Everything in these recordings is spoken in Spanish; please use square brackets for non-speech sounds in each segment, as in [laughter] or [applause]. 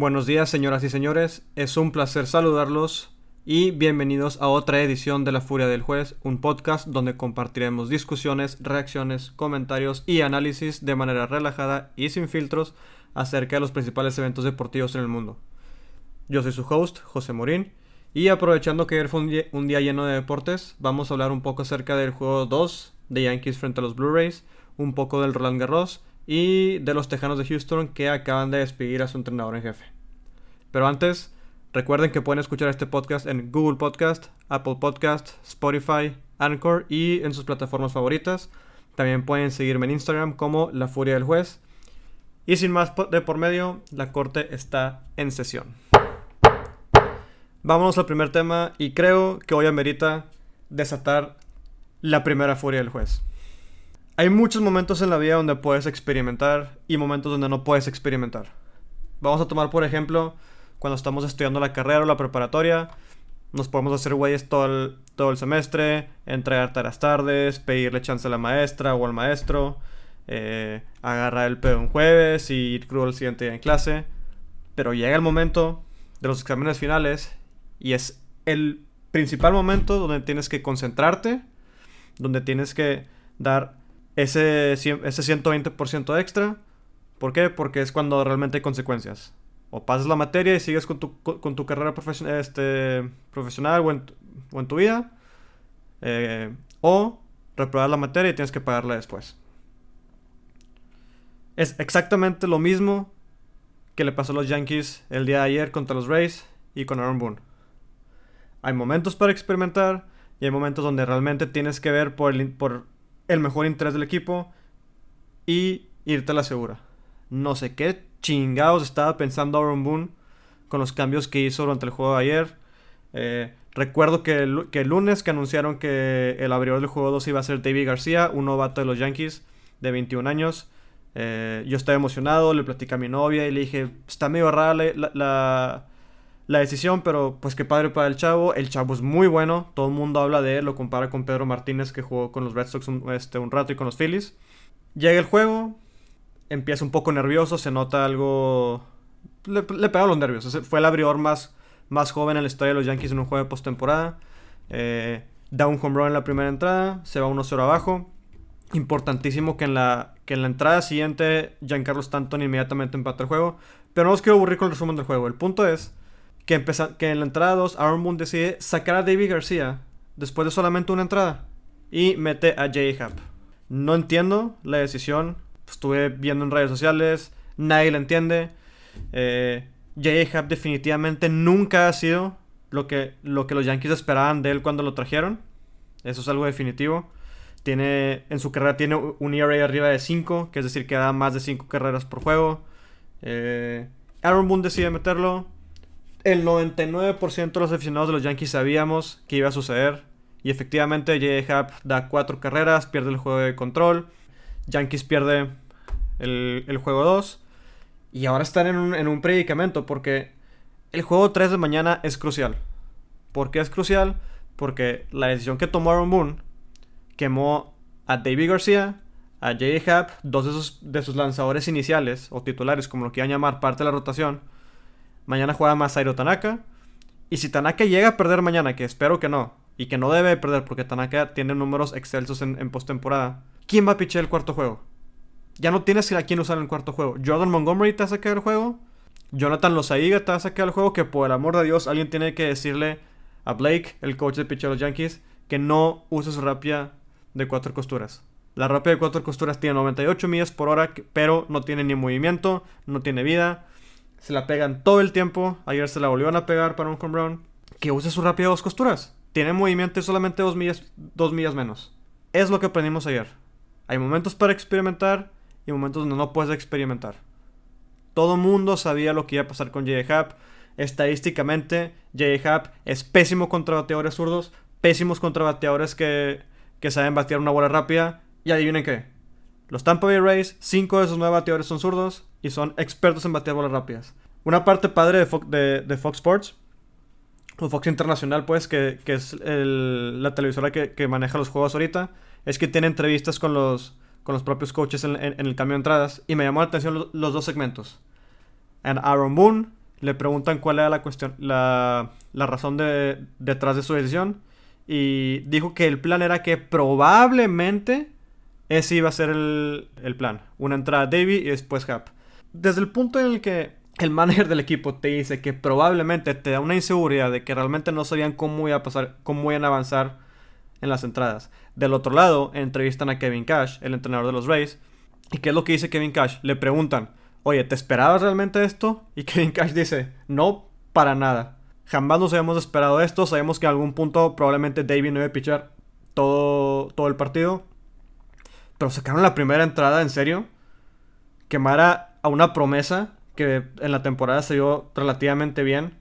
Buenos días, señoras y señores. Es un placer saludarlos y bienvenidos a otra edición de La Furia del Juez, un podcast donde compartiremos discusiones, reacciones, comentarios y análisis de manera relajada y sin filtros acerca de los principales eventos deportivos en el mundo. Yo soy su host, José Morín, y aprovechando que ayer fue un día, lleno de deportes, vamos a hablar un poco acerca del juego 2 de Yankees frente a los Blu-rays, un poco del Roland Garros y de los Tejanos de Houston que acaban de despedir a su entrenador en jefe. Pero antes, recuerden que pueden escuchar este podcast en Google Podcast, Apple Podcast, Spotify, Anchor y en sus plataformas favoritas. También pueden seguirme en Instagram como La Furia del Juez. Y sin más de por medio, la corte está en sesión. Vámonos al primer tema y creo que hoy amerita desatar la primera furia del juez. Hay muchos momentos en la vida donde puedes experimentar y momentos donde no puedes experimentar. Vamos a tomar por ejemplo cuando estamos estudiando la carrera o la preparatoria. Nos podemos hacer güeyes todo el, todo el semestre, entregar tareas tardes, pedirle chance a la maestra o al maestro, eh, agarrar el pedo un jueves y ir crudo el siguiente día en clase. Pero llega el momento de los exámenes finales y es el principal momento donde tienes que concentrarte, donde tienes que dar ese, ese 120% extra. ¿Por qué? Porque es cuando realmente hay consecuencias. O pasas la materia y sigues con tu, con tu carrera este, profesional o en, tu vida. Eh, o reprobar la materia y tienes que pagarla después. Es exactamente lo mismo que le pasó a los Yankees el día de ayer contra los Rays y con Aaron Boone. Hay momentos para experimentar y hay momentos donde realmente tienes que ver por el, por el mejor interés del equipo y irte a la segura. No sé qué chingados estaba pensando Aaron Boone con los cambios que hizo durante el juego de ayer. Eh, recuerdo que el, que el, lunes que anunciaron que el abridor del juego 2 iba a ser David García, un novato de los Yankees de 21 años. Eh, yo estaba emocionado, le platicé a mi novia y le dije, está medio rara la, la, la decisión, pero pues qué padre para el chavo. El chavo es muy bueno, todo el mundo habla de él, lo compara con Pedro Martínez que jugó con los Red Sox un, este, un rato y con los Phillies. Llega el juego, empieza un poco nervioso, se nota algo... Le, le pegaron los nervios, fue el abridor más, más joven en la historia de los Yankees en un juego de postemporada. Eh, da un home run en la primera entrada, se va 1-0 abajo. Importantísimo que en, la, que en la entrada siguiente Giancarlo Stanton inmediatamente empata el juego. Pero no os quiero aburrir con el resumen del juego. El punto es que, que en la entrada 2 Aaron Boone decide sacar a David García después de solamente una entrada y mete a Jay Happ. No entiendo la decisión, estuve viendo en redes sociales, nadie la entiende. Eh, Jay Happ definitivamente nunca ha sido lo que, lo que los Yankees esperaban de él cuando lo trajeron. Eso es algo definitivo. Tiene, en su carrera tiene un ERA arriba de 5, que es decir, que da más de 5 carreras por juego. Eh, Aaron Boone decide meterlo el 99% de los aficionados de los Yankees sabíamos que iba a suceder. Y efectivamente, J.A. Happ da cuatro carreras, pierde el juego de control. Yankees pierde el, juego 2. Y ahora están en un, en un, predicamento porque el juego 3 de mañana es crucial. ¿Por qué es crucial? Porque la decisión que tomó Aaron Boone quemó a David García, a J.A. Happ, dos de sus, de sus lanzadores iniciales o titulares, como lo quieran llamar, parte de la rotación Mañana juega Masairo Tanaka. Y si Tanaka llega a perder mañana, que espero que no, y que no debe perder porque Tanaka tiene números excelsos en, en postemporada, ¿quién va a pichar el cuarto juego? Ya no tienes a quién usar en el cuarto juego. Jordan Montgomery te va a sacar el juego. Jonathan Lozaiga te va a sacar el juego. Que por el amor de Dios, alguien tiene que decirle a Blake, el coach de pitcher de los Yankees, que no use su rapia de cuatro costuras. La rapia de cuatro costuras tiene 98 millas por hora, pero no tiene ni movimiento, no tiene vida. Se la pegan todo el tiempo. Ayer se la volvieron a pegar para un home run. Que use su rápida dos costuras. Tiene movimiento y solamente dos millas, dos millas menos. Es lo que aprendimos ayer. Hay momentos para experimentar y momentos donde no puedes experimentar. Todo mundo sabía lo que iba a pasar con J.A. Happ. Estadísticamente, J.A. Happ es pésimo contra bateadores zurdos, pésimos contra bateadores que, que saben batear una bola rápida. Y adivinen qué. Los Tampa Bay Rays, cinco de sus nueve bateadores son zurdos y son expertos en batear bolas rápidas. Una parte padre de, Fox Sports, o Fox Internacional, pues, que, es la televisora que, maneja los juegos ahorita, es que tiene entrevistas con los, con los propios coaches en, el cambio de entradas. Y me llamó la atención los, dos segmentos. And Aaron Boone le preguntan cuál era la cuestión, la, la razón de, detrás de su decisión. Y dijo que el plan era que probablemente ese iba a ser el, el plan. Una entrada Davy y después Hap. Desde el punto en el que el manager del equipo te dice que probablemente te da una inseguridad de que realmente no sabían cómo iba a pasar, cómo iban a avanzar en las entradas. Del otro lado, entrevistan a Kevin Cash, el entrenador de los Rays. ¿Y qué es lo que dice Kevin Cash? Le preguntan, oye, ¿te esperabas realmente esto? Y [laughs] Kevin Cash dice, no, para nada. Jamás nos habíamos esperado esto. Sabemos que en algún punto probablemente David no iba a pichar todo, todo el partido. Pero sacaron la primera entrada, en serio. Quemara a una promesa que en la temporada se dio relativamente bien.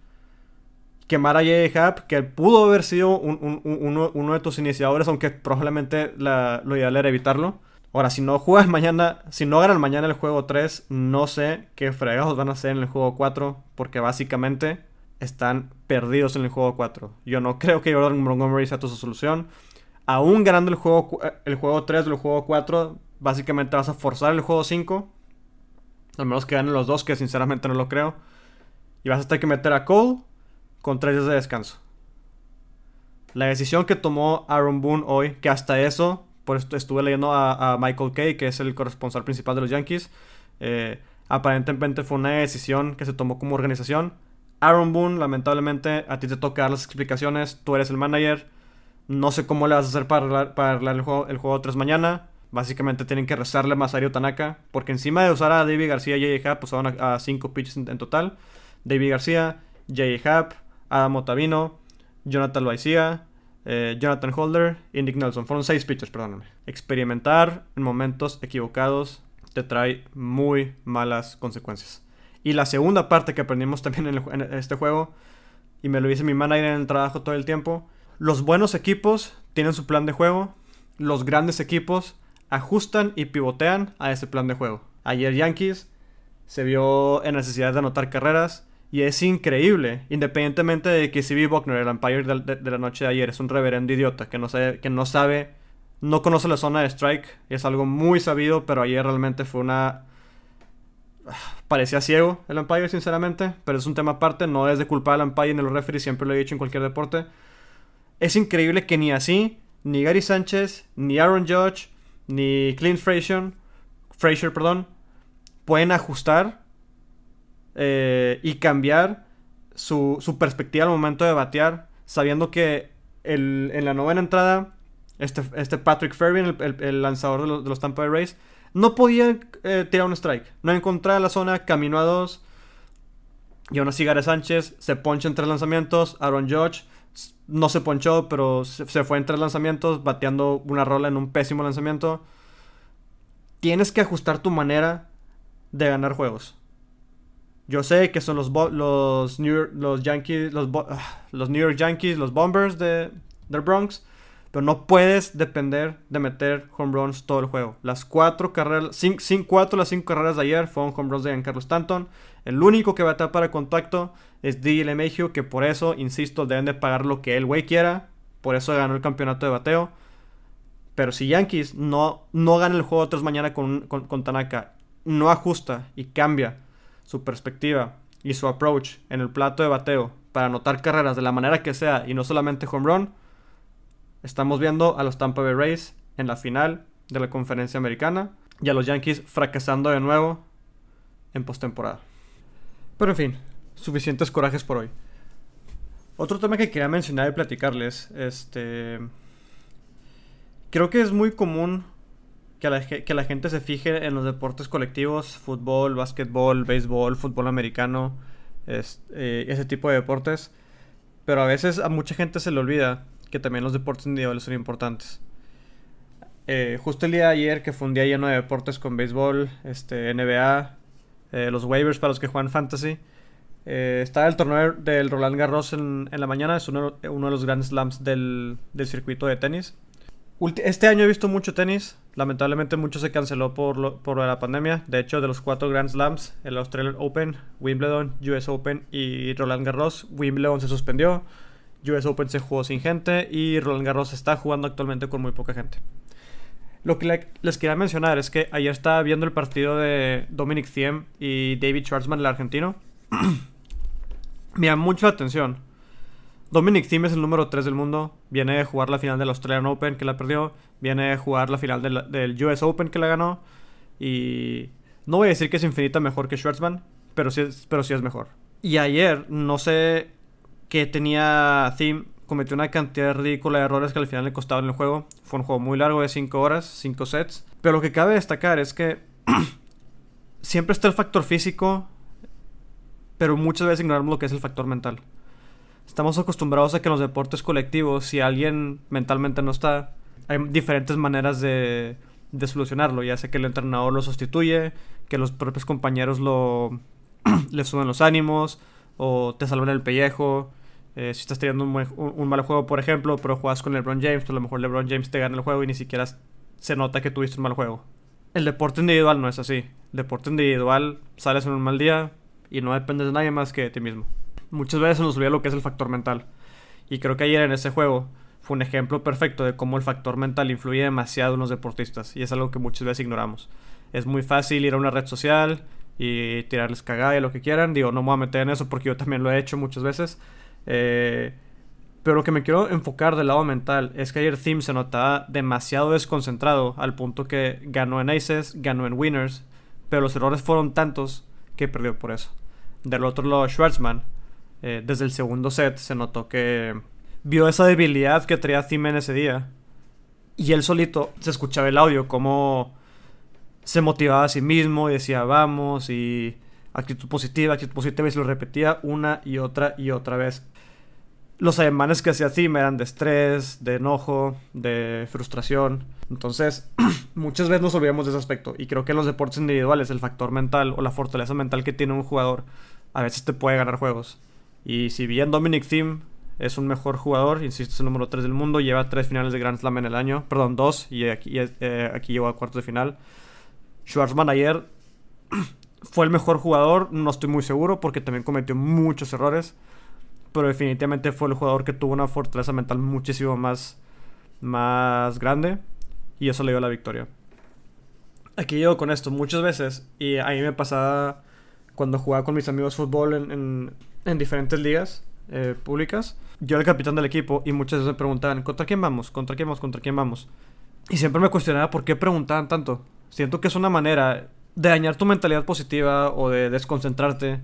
Quemar a J.J. que pudo haber sido uno, de tus iniciadores, aunque probablemente lo ideal era evitarlo. Ahora, si no juegas mañana, si no ganan mañana el juego 3, no sé qué fregados van a hacer en el juego 4, porque básicamente están perdidos en el juego 4. Yo no creo que Jordan Montgomery sea tu solución. Aún ganando el juego, el juego 3 o el juego 4, básicamente vas a forzar el juego 5. Al menos que ganen los dos, que sinceramente no lo creo. Y vas a tener que meter a Cole con 3 días de descanso. La decisión que tomó Aaron Boone hoy, que hasta eso, por esto estuve leyendo a, Michael Kay, que es el corresponsal principal de los Yankees, eh, aparentemente fue una decisión que se tomó como organización Aaron Boone, lamentablemente, a ti te toca dar las explicaciones. Tú eres el manager. No sé cómo le vas a hacer para arreglar, para el, juego, el juego 3 mañana. Básicamente tienen que rezarle a Masario Tanaka. Porque encima de usar a David García y J.J. pues van a 5 pitches en, total. David García, J.J. Adam Otavino, Jonathan Loaicia, eh, Jonathan Holder y Nick Nelson. Fueron 6 pitchers, perdóname. Experimentar en momentos equivocados te trae muy malas consecuencias. Y la segunda parte que aprendimos también en, este juego, y me lo dice mi manager en el trabajo todo el tiempo, los buenos equipos tienen su plan de juego, los grandes equipos ajustan y pivotean a ese plan de juego. Ayer Yankees se vio en necesidad de anotar carreras y es increíble, independientemente de que C.B. Buckner, el umpire de, la noche de ayer, es un reverendo idiota que no sabe, que no sabe, no conoce la zona de strike, es algo muy sabido, pero ayer realmente fue una parecía ciego el umpire, sinceramente, pero es un tema aparte, no es de culpa del umpire ni los referees, siempre lo he dicho en cualquier deporte. Es increíble que ni así, ni Gary Sánchez, ni Aaron Judge, ni Clint Frazier, Frazier perdón, pueden ajustar eh, y cambiar su, perspectiva al momento de batear, sabiendo que en la novena entrada, este, este Patrick Fairbairn, el, lanzador de los, Tampa Bay Rays, no podía eh, tirar un strike. No encontraba la zona, caminó a dos. Y aún así Sánchez se poncha en tres lanzamientos. Aaron Judge no se ponchó, pero se, fue en tres lanzamientos, bateando una rola en un pésimo lanzamiento. Tienes que ajustar tu manera de ganar juegos. Yo sé que son los, los, New, los Yankees, los, ah, los New York Yankees, los Bombers de, del Bronx. Pero no puedes depender de meter home runs todo el juego. Las cuatro carreras, cinco, cuatro las cinco carreras de ayer fueron home runs de Giancarlo Stanton. El único que va a estar para contacto es D. LeMahieu, que por eso, insisto, deben de pagar lo que el güey quiera. Por eso ganó el campeonato de bateo. Pero si Yankees no, no gana el juego tras mañana con, con Tanaka, no ajusta y cambia su perspectiva y su approach en el plato de bateo para anotar carreras de la manera que sea y no solamente home run, Estamos viendo a los Tampa Bay Rays en la final de la conferencia americana y a los Yankees fracasando de nuevo en postemporada. Pero en fin, suficientes corajes por hoy. Otro tema que quería mencionar y platicarles, este... Creo que es muy común que la, que la gente se fije en los deportes colectivos, fútbol, básquetbol, béisbol, fútbol americano, eh, ese tipo de deportes. Pero a veces a mucha gente se le olvida que también los deportes individuales son importantes. Eh, justo el día de ayer, que fue un día lleno de deportes con béisbol, este, NBA, eh, los waivers para los que juegan fantasy. Eh, estaba el torneo del Roland Garros en, la mañana, es uno, de los grandes slams del, circuito de tenis. este año he visto mucho tenis, lamentablemente mucho se canceló por, por la pandemia. De hecho, de los cuatro Grand Slams, el Australian Open, Wimbledon, US Open y Roland Garros, Wimbledon se suspendió. US Open se jugó sin gente y Roland Garros está jugando actualmente con muy poca gente. Lo que les quería mencionar es que ayer estaba viendo el partido de Dominic Thiem y David Schwartzman, el argentino. [clears throat] mucho la atención. Dominic Thiem es el número 3 del mundo. Viene a jugar la final del Australian Open que la perdió. Viene a jugar la final del, US Open que la ganó. Y no voy a decir que es infinita mejor que Schwartzman, pero sí pero sí es mejor. Y ayer, no sé qué tenía Thiem. Cometió una cantidad ridícula de errores que al final le costaban el juego. Fue un juego muy largo de 5 horas, 5 sets. Pero lo que cabe destacar es que [clears throat] siempre está el factor físico, pero muchas veces ignoramos lo que es el factor mental. Estamos acostumbrados a que en los deportes colectivos, si alguien mentalmente no está, hay diferentes maneras de, de solucionarlo. Ya sea que el entrenador lo sustituye, que los propios compañeros lo [clears throat] le suben los ánimos, o te salvan el pellejo. Eh, si estás teniendo un, un, mal juego, por ejemplo, pero juegas con LeBron James, pues a lo mejor LeBron James te gana el juego y ni siquiera se nota que tuviste un mal juego. El deporte individual no es así. El deporte individual sales en un mal día y no dependes de nadie más que de ti mismo muchas veces nos olvida lo que es el factor mental. Y creo que ayer en ese juego fue un ejemplo perfecto de cómo el factor mental influye demasiado en los deportistas. Y es algo que muchas veces ignoramos. Es muy fácil ir a una red social y tirarles cagada y lo que quieran. Digo, no me voy a meter en eso porque yo también lo he hecho muchas veces. Eh, pero lo que me quiero enfocar del lado mental es que ayer Thiem se notaba demasiado desconcentrado al punto que ganó en aces, ganó en winners, pero los errores fueron tantos que perdió por eso. Del otro lado, Schwartzman eh, desde el segundo set se notó que vio esa debilidad que traía Thiem en ese día. Y él solito se escuchaba el audio, como se motivaba a sí mismo y decía vamos y actitud positiva, actitud positiva y se lo repetía una y otra y otra vez. Los ademanes que hacía Thiem eran de estrés, de enojo, de frustración. Entonces, [clears throat] muchas veces nos olvidamos de ese aspecto. Y creo que en los deportes individuales, el factor mental o la fortaleza mental que tiene un jugador a veces te puede ganar juegos. Y si bien Dominic Thiem es un mejor jugador, insisto, es el número 3 del mundo, lleva 3 finales de Grand Slam en el año, perdón, 2, y aquí, eh, llegó a cuartos de final. Schwarzman ayer [clears throat] fue el mejor jugador, no estoy muy seguro porque también cometió muchos errores, pero definitivamente fue el jugador que tuvo una fortaleza mental muchísimo más, más grande y eso le dio la victoria. Aquí llego con esto muchas veces y a mí me pasaba cuando jugaba con mis amigos fútbol en en diferentes ligas eh, públicas. Yo era el capitán del equipo y muchas veces me preguntaban, ¿contra quién vamos? ¿Contra quién vamos? ¿Contra quién vamos? Y siempre me cuestionaba por qué preguntaban tanto. Siento que es una manera de dañar tu mentalidad positiva o de desconcentrarte.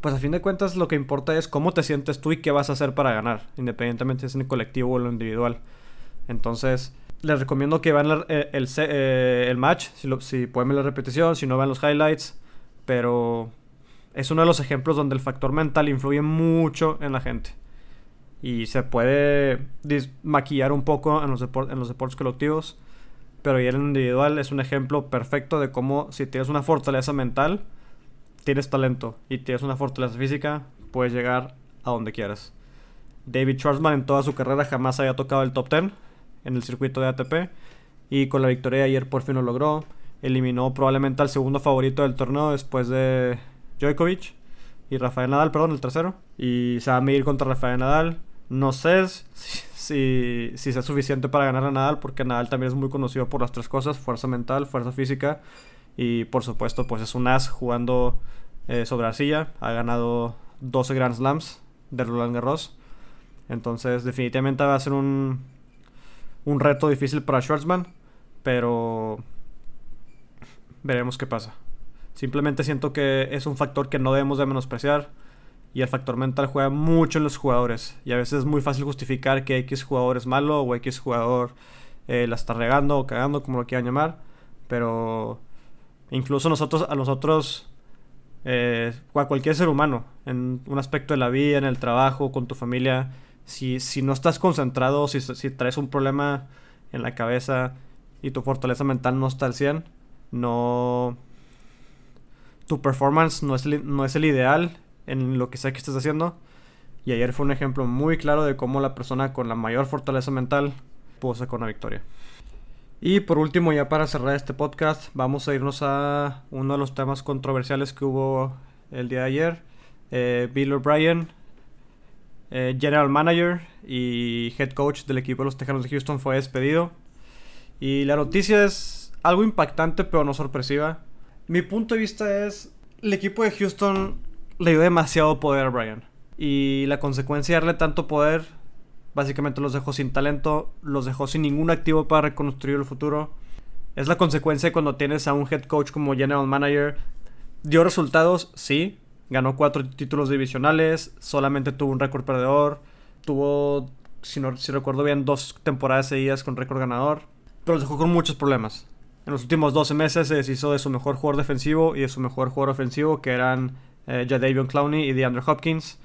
Pues a fin de cuentas lo que importa es cómo te sientes tú y qué vas a hacer para ganar, independientemente si es en el colectivo o en lo individual. Entonces, les recomiendo que vean el, eh, el, match, si, si pueden ver la repetición, si no vean los highlights. Pero es uno de los ejemplos donde el factor mental influye mucho en la gente. Y se puede maquillar un poco en los, en los deportes colectivos. Pero en el individual es un ejemplo perfecto de cómo si tienes una fortaleza mental, tienes talento. Y tienes una fortaleza física, puedes llegar a donde quieras. David Schwarzman en toda su carrera jamás había tocado el top 10 en el circuito de ATP. Y con la victoria de ayer por fin lo logró. Eliminó probablemente al segundo favorito del torneo después de Djokovic y Rafael Nadal, perdón, el tercero. Y se va a medir contra Rafael Nadal. No sé si, si, sea suficiente para ganar a Nadal, porque Nadal también es muy conocido por las tres cosas, fuerza mental, fuerza física y por supuesto pues es un as jugando eh, sobre arcilla. Ha ganado 12 Grand Slams de Roland Garros. Entonces definitivamente va a ser un, un reto difícil para Schwartzman, pero veremos qué pasa. Simplemente siento que es un factor que no debemos de menospreciar. Y el factor mental juega mucho en los jugadores. Y a veces es muy fácil justificar que X jugador es malo o X jugador eh, la está regando o cagando, como lo quieran llamar. Pero incluso nosotros, a nosotros, eh, a cualquier ser humano, en un aspecto de la vida, en el trabajo, con tu familia, si, si no estás concentrado, si, si traes un problema en la cabeza y tu fortaleza mental no está al 100, no, tu performance no es, no es el ideal en lo que sea que estés haciendo. Y ayer fue un ejemplo muy claro de cómo la persona con la mayor fortaleza mental pudo sacar una victoria. Y por último, ya para cerrar este podcast, vamos a irnos a uno de los temas controversiales que hubo el día de ayer. Eh, Bill O'Brien, eh, General Manager y Head Coach del equipo de los Tejanos de Houston, fue despedido. Y la noticia es algo impactante, pero no sorpresiva. Mi punto de vista es, el equipo de Houston le dio demasiado poder a Brian. Y la consecuencia de darle tanto poder, básicamente los dejó sin talento, los dejó sin ningún activo para reconstruir el futuro. Es la consecuencia cuando tienes a un head coach como general manager. Dio resultados, sí. Ganó cuatro títulos divisionales, solamente tuvo un récord perdedor, tuvo, si, no, si recuerdo bien, dos temporadas seguidas con récord ganador, pero los dejó con muchos problemas. En los últimos 12 meses se deshizo de su mejor jugador defensivo y de su mejor jugador ofensivo, que eran eh, Jadavion Clowney y DeAndre Hopkins.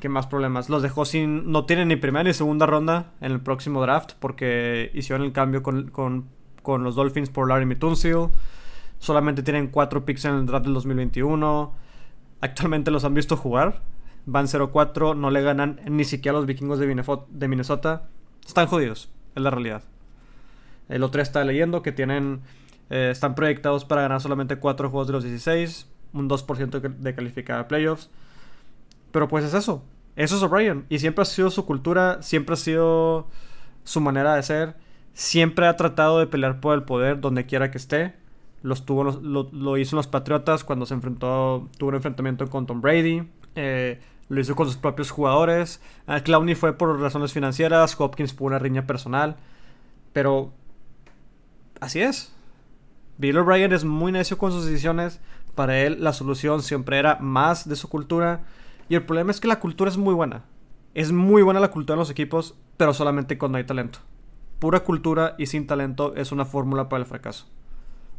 ¿Qué más problemas? Los dejó sin. No tienen ni primera ni segunda ronda en el próximo draft porque hicieron el cambio con, con, con los Dolphins por Larry Mitunsil. Solamente tienen cuatro picks en el draft del 2021. Actualmente los han visto jugar. Van 0-4, no le ganan ni siquiera a los vikingos de Minnesota. Están jodidos, es la realidad. El otro está leyendo que tienen. Eh, están proyectados para ganar solamente 4 juegos de los 16. Un 2% de calificar a playoffs. Pero pues es eso. Eso es O'Brien. Y siempre ha sido su cultura. Siempre ha sido su manera de ser. Siempre ha tratado de pelear por el poder donde quiera que esté. Tuvo, lo, hizo en los Patriotas cuando se enfrentó. Tuvo un enfrentamiento con Tom Brady. Eh, lo hizo con sus propios jugadores. Uh, Clowney fue por razones financieras. Hopkins por una riña personal. Pero así es. Bill O'Brien es muy necio con sus decisiones. Para él la solución siempre era más de su cultura. Y el problema es que la cultura es muy buena. Es muy buena la cultura en los equipos, pero solamente cuando hay talento. Pura cultura y sin talento es una fórmula para el fracaso.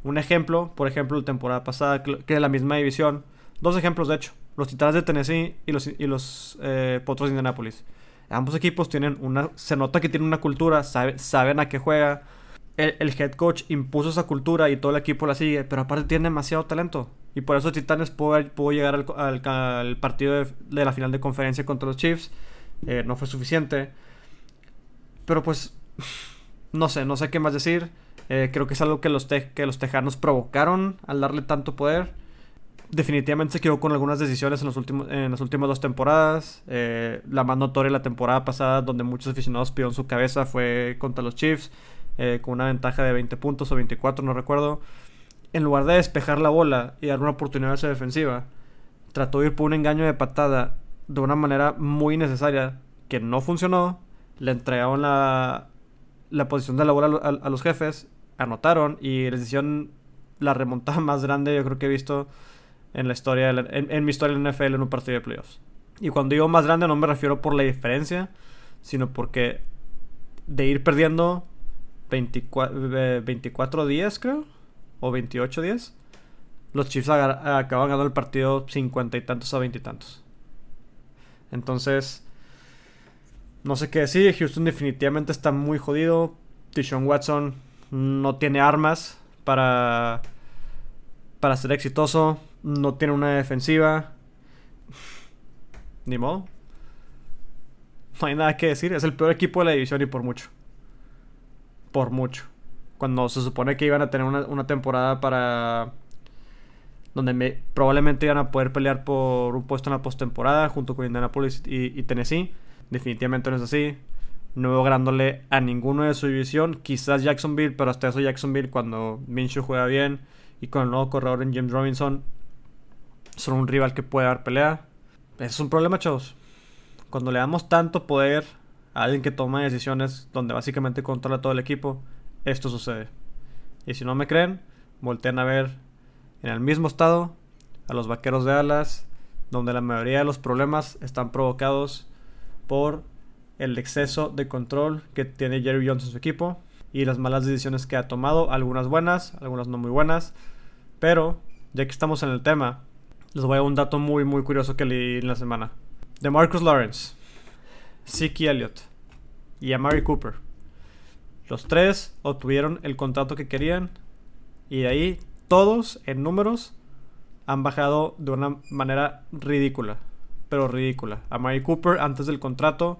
Un ejemplo, por ejemplo, la temporada pasada, que de la misma división. Dos ejemplos, de hecho. Los Titanes de Tennessee y los, y los eh, Potros de Indianapolis. Ambos equipos tienen una... Se nota que tienen una cultura, saben a qué juega el, head coach impuso esa cultura y todo el equipo la sigue, pero aparte tiene demasiado talento. Y por eso Titanes pudo, llegar al, partido de, la final de conferencia contra los Chiefs. Eh, no fue suficiente. Pero pues, [sighs] no sé, no sé qué más decir. Eh, creo que es algo que los, que los tejanos provocaron al darle tanto poder. Definitivamente se quedó con algunas decisiones en, los últimos, en las últimas dos temporadas. Eh, la más notoria la temporada pasada, donde muchos aficionados pidieron su cabeza, fue contra los Chiefs. Eh, con una ventaja de 20 puntos o 24, no recuerdo. En lugar de despejar la bola y dar una oportunidad a esa defensiva, trató de ir por un engaño de patada de una manera muy necesaria que no funcionó. Le entregaron la, la posición de la bola a, los jefes, anotaron y les hicieron la remontada más grande yo creo que he visto en la historia en, mi historia en la NFL en un partido de playoffs. Y cuando digo más grande no me refiero por la diferencia, sino porque de ir perdiendo 24, 24 días, creo. O 28 días. Los Chiefs acaban ganando el partido 50 y tantos a 20 y tantos. Entonces, no sé qué decir. Houston definitivamente está muy jodido. Tishon Watson no tiene armas para, para ser exitoso. No tiene una defensiva. Ni modo. No hay nada que decir. Es el peor equipo de la división y por mucho por mucho. Cuando se supone que iban a tener una, temporada para. donde probablemente iban a poder pelear por un puesto en la postemporada junto con Indianapolis y, Tennessee. Definitivamente no es así. No lográndole a ninguno de su división. Quizás Jacksonville, pero hasta eso Jacksonville cuando Minshew juega bien y con el nuevo corredor en James Robinson son un rival que puede dar pelea. Es un problema, chavos. Cuando le damos tanto poder alguien que toma decisiones donde básicamente controla todo el equipo, esto sucede. Y si no me creen, volteen a ver en el mismo estado a los vaqueros de alas, donde la mayoría de los problemas están provocados por el exceso de control que tiene Jerry Jones en su equipo y las malas decisiones que ha tomado, algunas buenas, algunas no muy buenas, pero ya que estamos en el tema, les voy a un dato muy muy curioso que leí en la semana. De Marcus Lawrence Siki Elliott y Amari Cooper. Los tres obtuvieron el contrato que querían y ahí todos en números han bajado de una manera ridícula, pero ridícula. Amari Cooper antes del contrato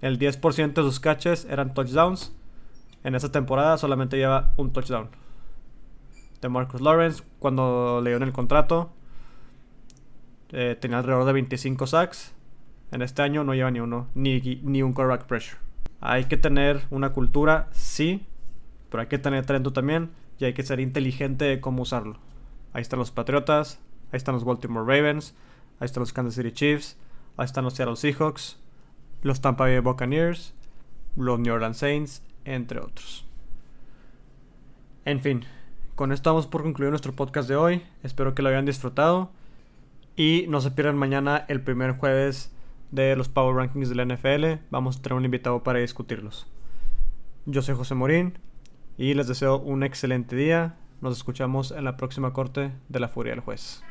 el 10% de sus catches eran touchdowns. En esa temporada solamente lleva un touchdown. De Marcus Lawrence, cuando le dieron el contrato, eh, tenía alrededor de 25 sacks en este año no lleva ni uno, ni, ni un correct pressure. Hay que tener una cultura, sí, pero hay que tener talento también y hay que ser inteligente de cómo usarlo. Ahí están los Patriotas, ahí están los Baltimore Ravens, ahí están los Kansas City Chiefs, Ahí están los Seattle Seahawks, los Tampa Bay Buccaneers, los New Orleans Saints, entre otros. En fin, con esto vamos por concluir nuestro podcast de hoy. Espero que lo hayan disfrutado. Y no se pierdan mañana el primer jueves de los Power Rankings de la NFL. Vamos a tener un invitado para discutirlos. Yo soy José Morín y les deseo un excelente día. Nos escuchamos en la próxima corte de la Furia del Juez.